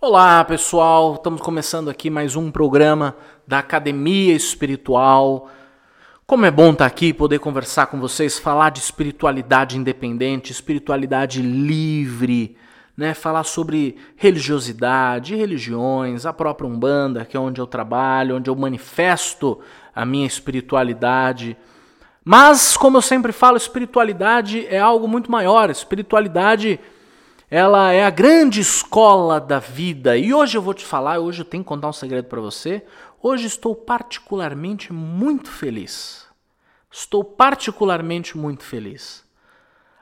Olá, pessoal. Estamos começando aqui mais um programa da Academia Espiritual. Como é bom estar aqui, poder conversar com vocês, falar de espiritualidade independente, espiritualidade livre, né? Falar sobre religiosidade, religiões, a própria Umbanda, que é onde eu trabalho, onde eu manifesto a minha espiritualidade. Mas, como eu sempre falo, espiritualidade é algo muito maior. Espiritualidade ela é a grande escola da vida. E hoje eu vou te falar, hoje eu tenho que contar um segredo para você. Hoje estou particularmente muito feliz. Estou particularmente muito feliz.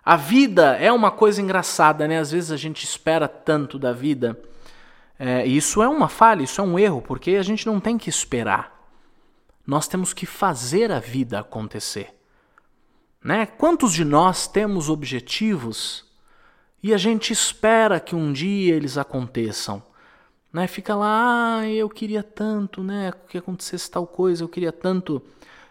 A vida é uma coisa engraçada, né? Às vezes a gente espera tanto da vida. É, isso é uma falha, isso é um erro, porque a gente não tem que esperar. Nós temos que fazer a vida acontecer. Né? Quantos de nós temos objetivos e a gente espera que um dia eles aconteçam? Né? Fica lá, ah, eu queria tanto né, que acontecesse tal coisa, eu queria tanto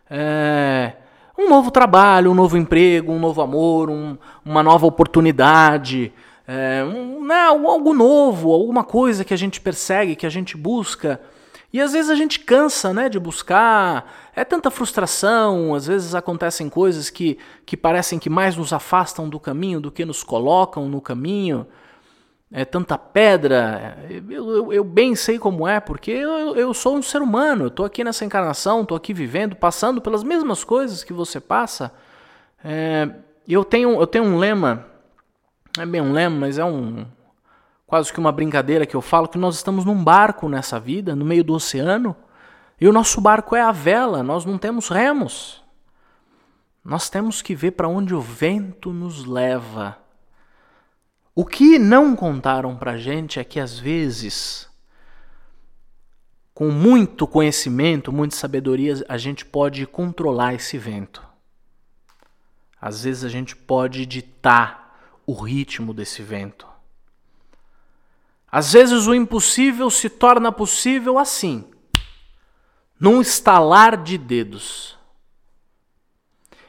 é, um novo trabalho, um novo emprego, um novo amor, um, uma nova oportunidade, é, um, né, algo novo, alguma coisa que a gente persegue, que a gente busca. E às vezes a gente cansa né, de buscar, é tanta frustração, às vezes acontecem coisas que, que parecem que mais nos afastam do caminho do que nos colocam no caminho. É tanta pedra, eu, eu, eu bem sei como é, porque eu, eu sou um ser humano, estou aqui nessa encarnação, estou aqui vivendo, passando pelas mesmas coisas que você passa. É, eu, tenho, eu tenho um lema, não é bem um lema, mas é um, quase que uma brincadeira que eu falo que nós estamos num barco nessa vida, no meio do oceano, e o nosso barco é a vela, nós não temos remos. Nós temos que ver para onde o vento nos leva. O que não contaram para a gente é que às vezes, com muito conhecimento, muita sabedoria, a gente pode controlar esse vento. Às vezes a gente pode ditar o ritmo desse vento. Às vezes o impossível se torna possível assim, num estalar de dedos.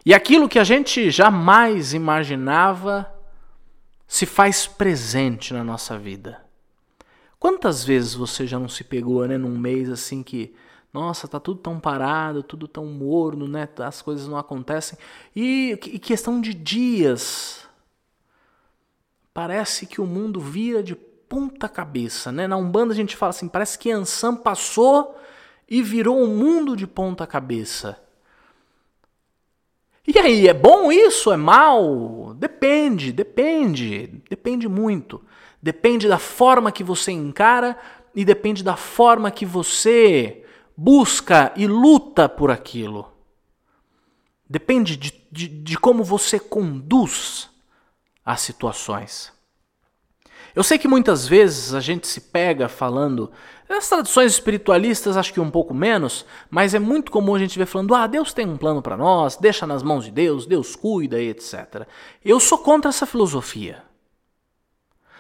E aquilo que a gente jamais imaginava se faz presente na nossa vida. Quantas vezes você já não se pegou, né, num mês assim que, nossa, tá tudo tão parado, tudo tão morno, né, as coisas não acontecem, e, e questão de dias, parece que o mundo vira de ponta cabeça, né? Na Umbanda a gente fala assim, parece que Ansan passou e virou um mundo de ponta cabeça. E aí, é bom isso? É mal? Depende, depende, depende muito. Depende da forma que você encara e depende da forma que você busca e luta por aquilo. Depende de, de, de como você conduz as situações. Eu sei que muitas vezes a gente se pega falando, as tradições espiritualistas acho que um pouco menos, mas é muito comum a gente ver falando: "Ah, Deus tem um plano para nós, deixa nas mãos de Deus, Deus cuida e etc". Eu sou contra essa filosofia.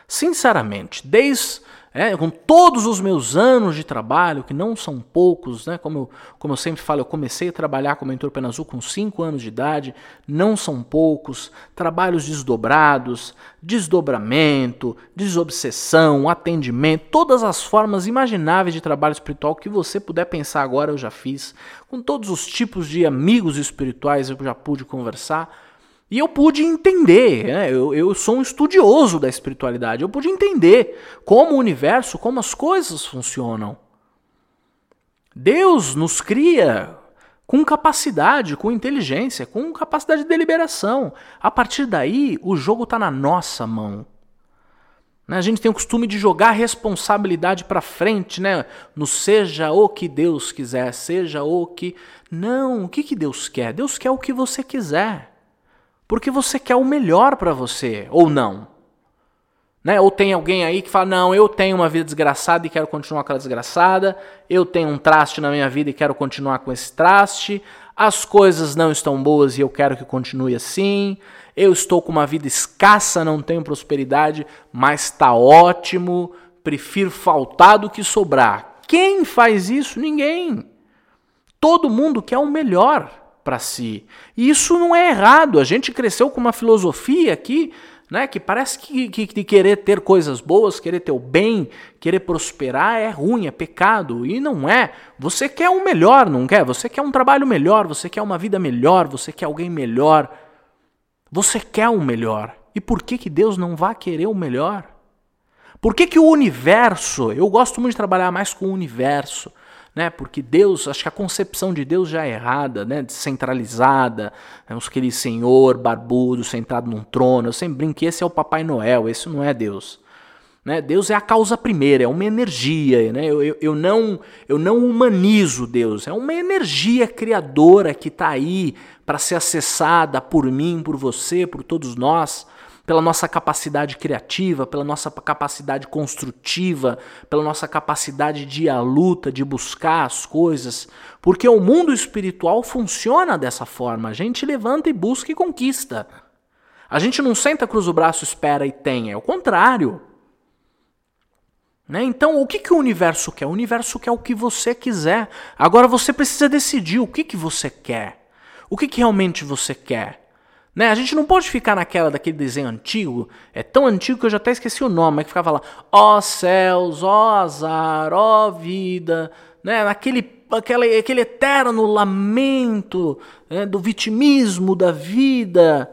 Sinceramente, desde é, com todos os meus anos de trabalho, que não são poucos, né? como, eu, como eu sempre falo, eu comecei a trabalhar como mentor Penazul com 5 anos de idade, não são poucos, trabalhos desdobrados, desdobramento, desobsessão, atendimento, todas as formas imagináveis de trabalho espiritual que você puder pensar agora eu já fiz, com todos os tipos de amigos espirituais eu já pude conversar, e eu pude entender, né? eu, eu sou um estudioso da espiritualidade, eu pude entender como o universo, como as coisas funcionam. Deus nos cria com capacidade, com inteligência, com capacidade de deliberação. A partir daí, o jogo está na nossa mão. Né? A gente tem o costume de jogar a responsabilidade para frente, né? No seja o que Deus quiser, seja o que. Não, o que, que Deus quer? Deus quer o que você quiser porque você quer o melhor para você, ou não. Né? Ou tem alguém aí que fala: Não, eu tenho uma vida desgraçada e quero continuar com ela desgraçada, eu tenho um traste na minha vida e quero continuar com esse traste, as coisas não estão boas e eu quero que continue assim, eu estou com uma vida escassa, não tenho prosperidade, mas está ótimo, prefiro faltar do que sobrar. Quem faz isso? Ninguém. Todo mundo quer o melhor para si. E isso não é errado. A gente cresceu com uma filosofia que né? Que parece que, que, que, querer ter coisas boas, querer ter o bem, querer prosperar é ruim, é pecado. E não é. Você quer um melhor, não quer? Você quer um trabalho melhor, você quer uma vida melhor, você quer alguém melhor. Você quer o um melhor. E por que, que Deus não vai querer o melhor? Por que, que o universo, eu gosto muito de trabalhar mais com o universo, né? Porque Deus, acho que a concepção de Deus já é errada, né? Descentralizada, né? aquele senhor barbudo sentado num trono. Eu sempre brinco que esse é o Papai Noel, esse não é Deus. Né? Deus é a causa primeira, é uma energia. Né? Eu, eu, eu, não, eu não humanizo Deus, é uma energia criadora que está aí para ser acessada por mim, por você, por todos nós pela nossa capacidade criativa, pela nossa capacidade construtiva, pela nossa capacidade de ir à luta, de buscar as coisas, porque o mundo espiritual funciona dessa forma. A gente levanta e busca e conquista. A gente não senta, cruza o braço, espera e tem, é o contrário. Né? Então, o que, que o universo quer? O universo quer o que você quiser. Agora você precisa decidir o que, que você quer. O que, que realmente você quer. Né? A gente não pode ficar naquela daquele desenho antigo, é tão antigo que eu já até esqueci o nome, que ficava lá, ó céus, ó azar, ó vida, né? Naquele aquele, aquele eterno lamento né? do vitimismo da vida.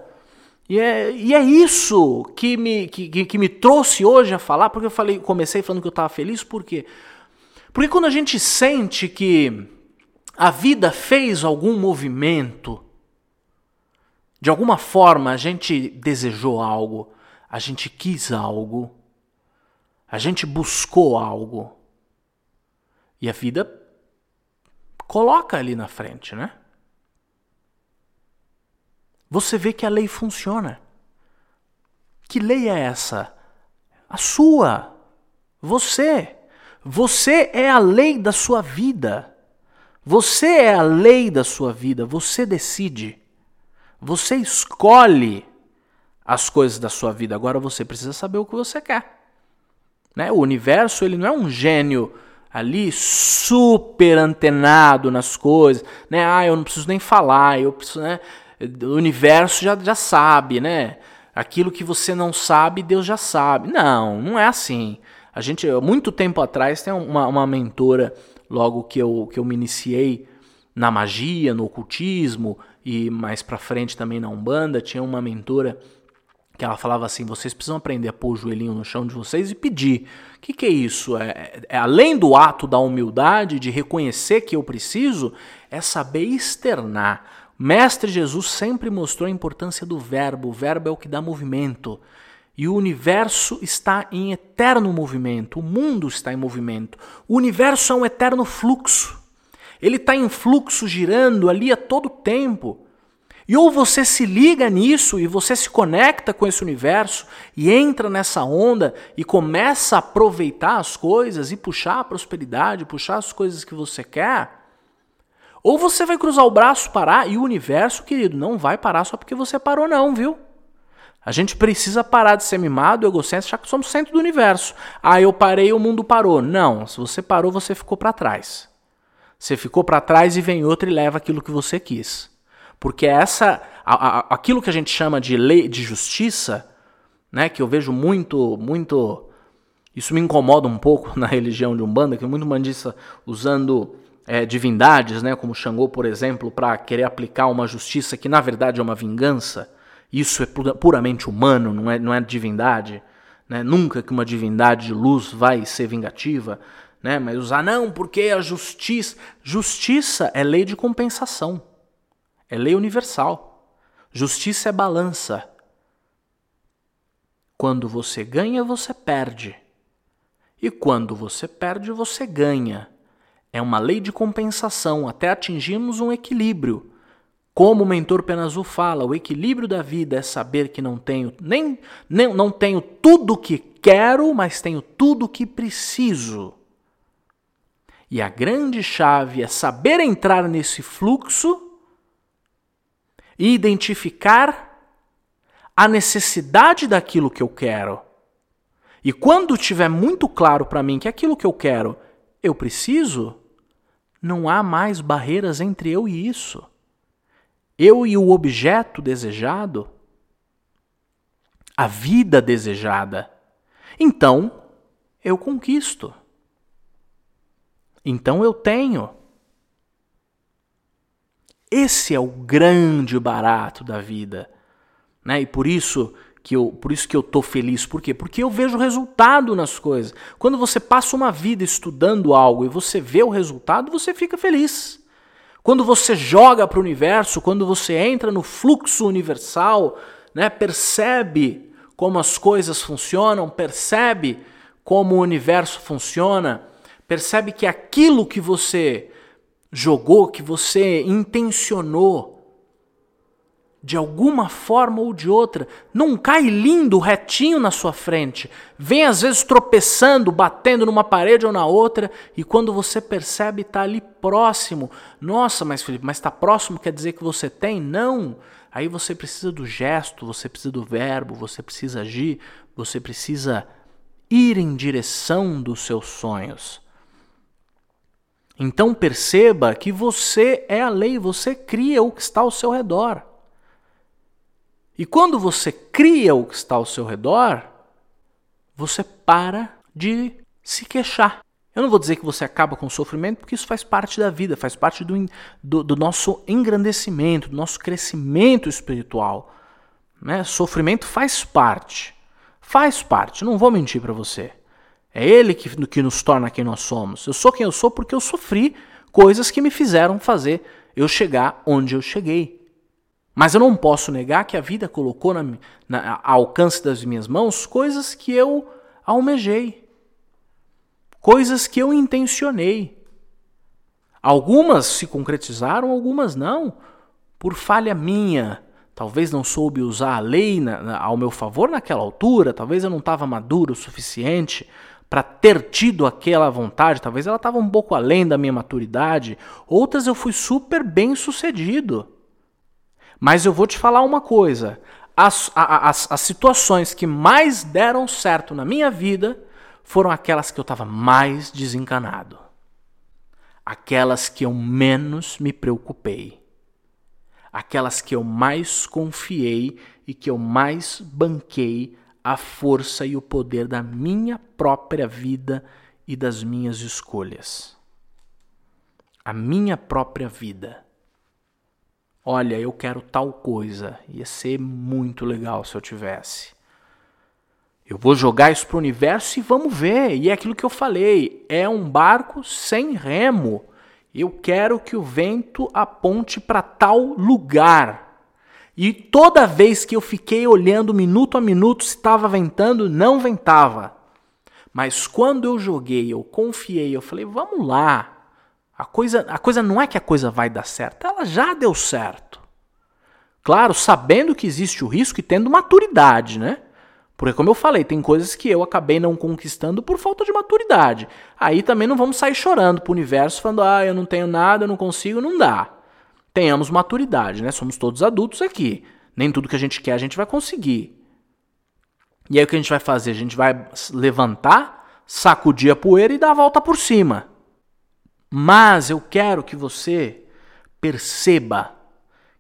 E é, e é isso que me, que, que me trouxe hoje a falar, porque eu falei, comecei falando que eu estava feliz, por quê? Porque quando a gente sente que a vida fez algum movimento, de alguma forma a gente desejou algo, a gente quis algo, a gente buscou algo. E a vida coloca ali na frente, né? Você vê que a lei funciona. Que lei é essa? A sua. Você. Você é a lei da sua vida. Você é a lei da sua vida. Você decide. Você escolhe as coisas da sua vida. Agora você precisa saber o que você quer. Né? O universo ele não é um gênio ali super antenado nas coisas, né? Ah, eu não preciso nem falar, eu preciso, né? O universo já, já sabe, né? Aquilo que você não sabe, Deus já sabe. Não, não é assim. A gente, muito tempo atrás, tem uma, uma mentora, logo que eu, que eu me iniciei na magia, no ocultismo, e mais para frente também na Umbanda, tinha uma mentora que ela falava assim: vocês precisam aprender a pôr o joelhinho no chão de vocês e pedir. O que, que é isso? É, é, além do ato da humildade, de reconhecer que eu preciso, é saber externar. Mestre Jesus sempre mostrou a importância do verbo. O verbo é o que dá movimento. E o universo está em eterno movimento, o mundo está em movimento. O universo é um eterno fluxo. Ele está em fluxo girando ali a todo tempo. E ou você se liga nisso e você se conecta com esse universo e entra nessa onda e começa a aproveitar as coisas e puxar a prosperidade, puxar as coisas que você quer. Ou você vai cruzar o braço, parar e o universo, querido, não vai parar só porque você parou, não, viu? A gente precisa parar de ser mimado, egocêntrico, achar que somos centro do universo. Ah, eu parei, o mundo parou. Não, se você parou, você ficou para trás. Você ficou para trás e vem outro e leva aquilo que você quis. Porque essa, a, a, aquilo que a gente chama de lei de justiça, né, que eu vejo muito, muito, isso me incomoda um pouco na religião de umbanda, que muito mandista usando é, divindades, né, como Xangô, por exemplo, para querer aplicar uma justiça que na verdade é uma vingança. Isso é puramente humano, não é, não é divindade. Né? Nunca que uma divindade de luz vai ser vingativa né? Mas usar não, porque a justiça, justiça é lei de compensação. É lei universal. Justiça é balança. Quando você ganha, você perde. E quando você perde, você ganha. É uma lei de compensação até atingirmos um equilíbrio. Como o mentor Penazul fala, o equilíbrio da vida é saber que não tenho nem, nem não tenho tudo o que quero, mas tenho tudo o que preciso. E a grande chave é saber entrar nesse fluxo e identificar a necessidade daquilo que eu quero. E quando tiver muito claro para mim que aquilo que eu quero eu preciso, não há mais barreiras entre eu e isso. Eu e o objeto desejado, a vida desejada, então eu conquisto. Então eu tenho. Esse é o grande barato da vida, né? E por isso que eu, por isso que eu tô feliz. Por quê? Porque eu vejo resultado nas coisas. Quando você passa uma vida estudando algo e você vê o resultado, você fica feliz. Quando você joga para o universo, quando você entra no fluxo universal, né, percebe como as coisas funcionam, percebe como o universo funciona, percebe que aquilo que você jogou, que você intencionou, de alguma forma ou de outra, não cai lindo, retinho na sua frente. Vem às vezes tropeçando, batendo numa parede ou na outra, e quando você percebe, está ali próximo. Nossa, mas Felipe, mas está próximo quer dizer que você tem? Não. Aí você precisa do gesto, você precisa do verbo, você precisa agir, você precisa ir em direção dos seus sonhos. Então perceba que você é a lei, você cria o que está ao seu redor. E quando você cria o que está ao seu redor, você para de se queixar. Eu não vou dizer que você acaba com o sofrimento, porque isso faz parte da vida, faz parte do, do, do nosso engrandecimento, do nosso crescimento espiritual. Né? Sofrimento faz parte. Faz parte, não vou mentir para você. É ele que, que nos torna quem nós somos. Eu sou quem eu sou porque eu sofri coisas que me fizeram fazer eu chegar onde eu cheguei. Mas eu não posso negar que a vida colocou na, na, ao alcance das minhas mãos coisas que eu almejei, coisas que eu intencionei. Algumas se concretizaram, algumas não, por falha minha. Talvez não soube usar a lei na, ao meu favor naquela altura, talvez eu não estava maduro o suficiente para ter tido aquela vontade, talvez ela estava um pouco além da minha maturidade. Outras eu fui super bem sucedido. Mas eu vou te falar uma coisa: as, as, as situações que mais deram certo na minha vida foram aquelas que eu estava mais desencanado. Aquelas que eu menos me preocupei. Aquelas que eu mais confiei e que eu mais banquei a força e o poder da minha própria vida e das minhas escolhas. A minha própria vida. Olha, eu quero tal coisa. Ia ser muito legal se eu tivesse. Eu vou jogar isso pro universo e vamos ver. E é aquilo que eu falei: é um barco sem remo. Eu quero que o vento aponte para tal lugar. E toda vez que eu fiquei olhando minuto a minuto se estava ventando, não ventava. Mas quando eu joguei, eu confiei, eu falei: vamos lá. A coisa, a coisa não é que a coisa vai dar certo, ela já deu certo. Claro, sabendo que existe o risco e tendo maturidade, né? Porque, como eu falei, tem coisas que eu acabei não conquistando por falta de maturidade. Aí também não vamos sair chorando pro universo, falando, ah, eu não tenho nada, eu não consigo, não dá. Tenhamos maturidade, né? Somos todos adultos aqui. Nem tudo que a gente quer a gente vai conseguir. E aí o que a gente vai fazer? A gente vai levantar, sacudir a poeira e dar a volta por cima. Mas eu quero que você perceba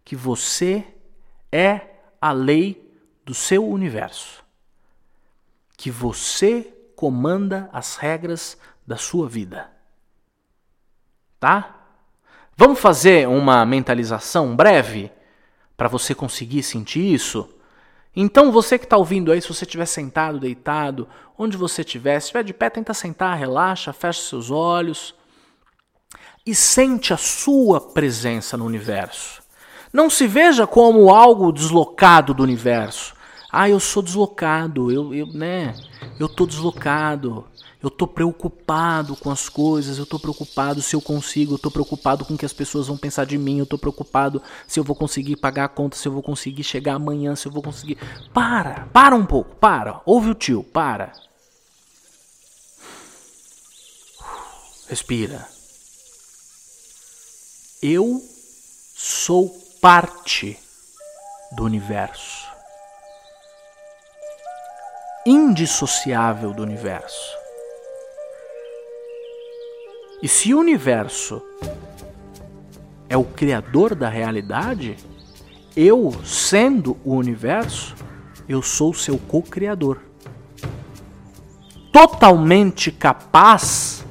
que você é a lei do seu universo. Que você comanda as regras da sua vida. Tá? Vamos fazer uma mentalização breve para você conseguir sentir isso? Então, você que está ouvindo aí, se você estiver sentado, deitado, onde você estiver, se estiver de pé, tenta sentar, relaxa, fecha seus olhos e sente a sua presença no universo. Não se veja como algo deslocado do universo. Ah, eu sou deslocado, eu, eu né? Eu tô deslocado. Eu tô preocupado com as coisas, eu tô preocupado se eu consigo, eu tô preocupado com o que as pessoas vão pensar de mim, eu tô preocupado se eu vou conseguir pagar a conta, se eu vou conseguir chegar amanhã, se eu vou conseguir. Para, para um pouco, para. Ouve o tio, para. Respira. Eu sou parte do universo, indissociável do universo. E se o universo é o criador da realidade, eu, sendo o universo, eu sou seu co-criador. Totalmente capaz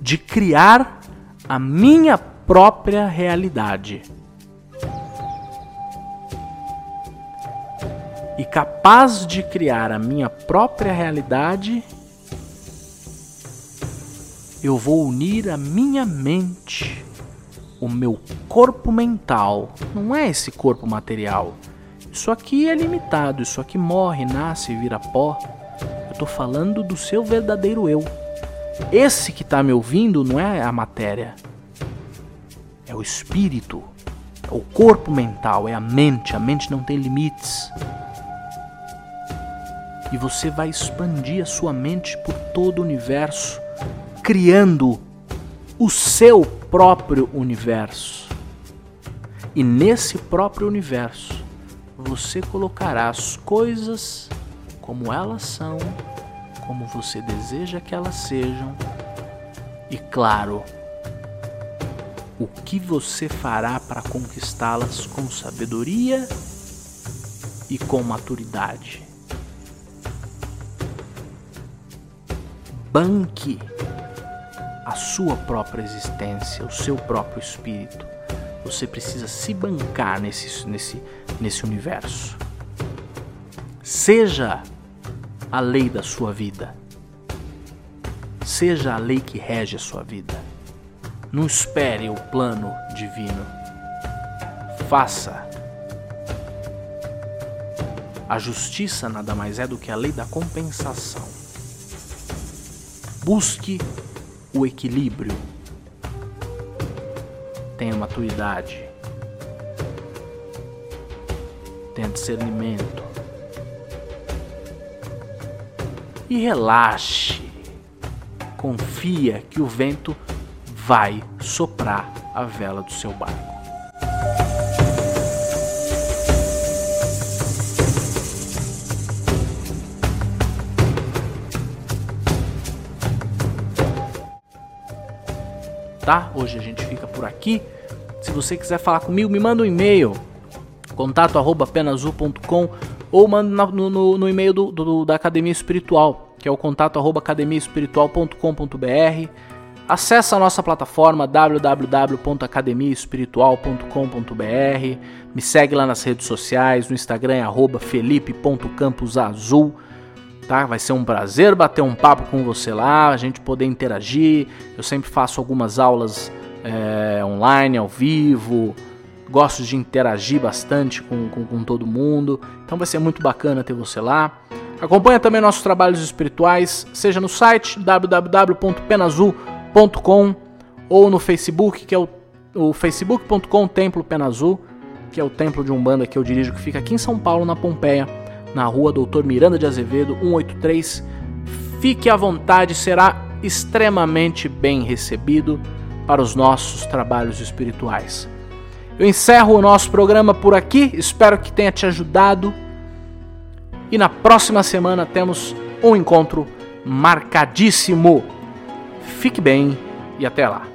de criar a minha própria realidade. E capaz de criar a minha própria realidade, eu vou unir a minha mente, o meu corpo mental, não é esse corpo material isso aqui é limitado, isso aqui morre, nasce, vira pó. Eu tô falando do seu verdadeiro eu. Esse que tá me ouvindo não é a matéria. É o espírito. É o corpo mental, é a mente. A mente não tem limites. E você vai expandir a sua mente por todo o universo, criando o seu próprio universo. E nesse próprio universo, você colocará as coisas como elas são, como você deseja que elas sejam, e claro, o que você fará para conquistá-las com sabedoria e com maturidade. Banque a sua própria existência, o seu próprio espírito. Você precisa se bancar nesse, nesse, nesse universo. Seja a lei da sua vida. Seja a lei que rege a sua vida. Não espere o plano divino. Faça. A justiça nada mais é do que a lei da compensação. Busque o equilíbrio tenha maturidade, tenha discernimento e relaxe. Confia que o vento vai soprar a vela do seu barco. Tá? Hoje a gente fica por aqui. Se você quiser falar comigo, me manda um e-mail, contato arroba penazul.com ou manda no, no, no e-mail do, do, da Academia Espiritual, que é o contato arroba. Acesse a nossa plataforma www.academiaespiritual.com.br. Me segue lá nas redes sociais, no Instagram é arroba felipe.camposazul tá? Vai ser um prazer bater um papo com você lá, a gente poder interagir. Eu sempre faço algumas aulas é, online, ao vivo. Gosto de interagir bastante com, com, com todo mundo. Então vai ser muito bacana ter você lá. Acompanha também nossos trabalhos espirituais, seja no site www.penazul.com ou no Facebook, que é o, o facebook.com Templo Penazul, que é o templo de Umbanda que eu dirijo, que fica aqui em São Paulo, na Pompeia na rua Doutor Miranda de Azevedo, 183. Fique à vontade, será extremamente bem recebido para os nossos trabalhos espirituais. Eu encerro o nosso programa por aqui, espero que tenha te ajudado. E na próxima semana temos um encontro marcadíssimo. Fique bem e até lá.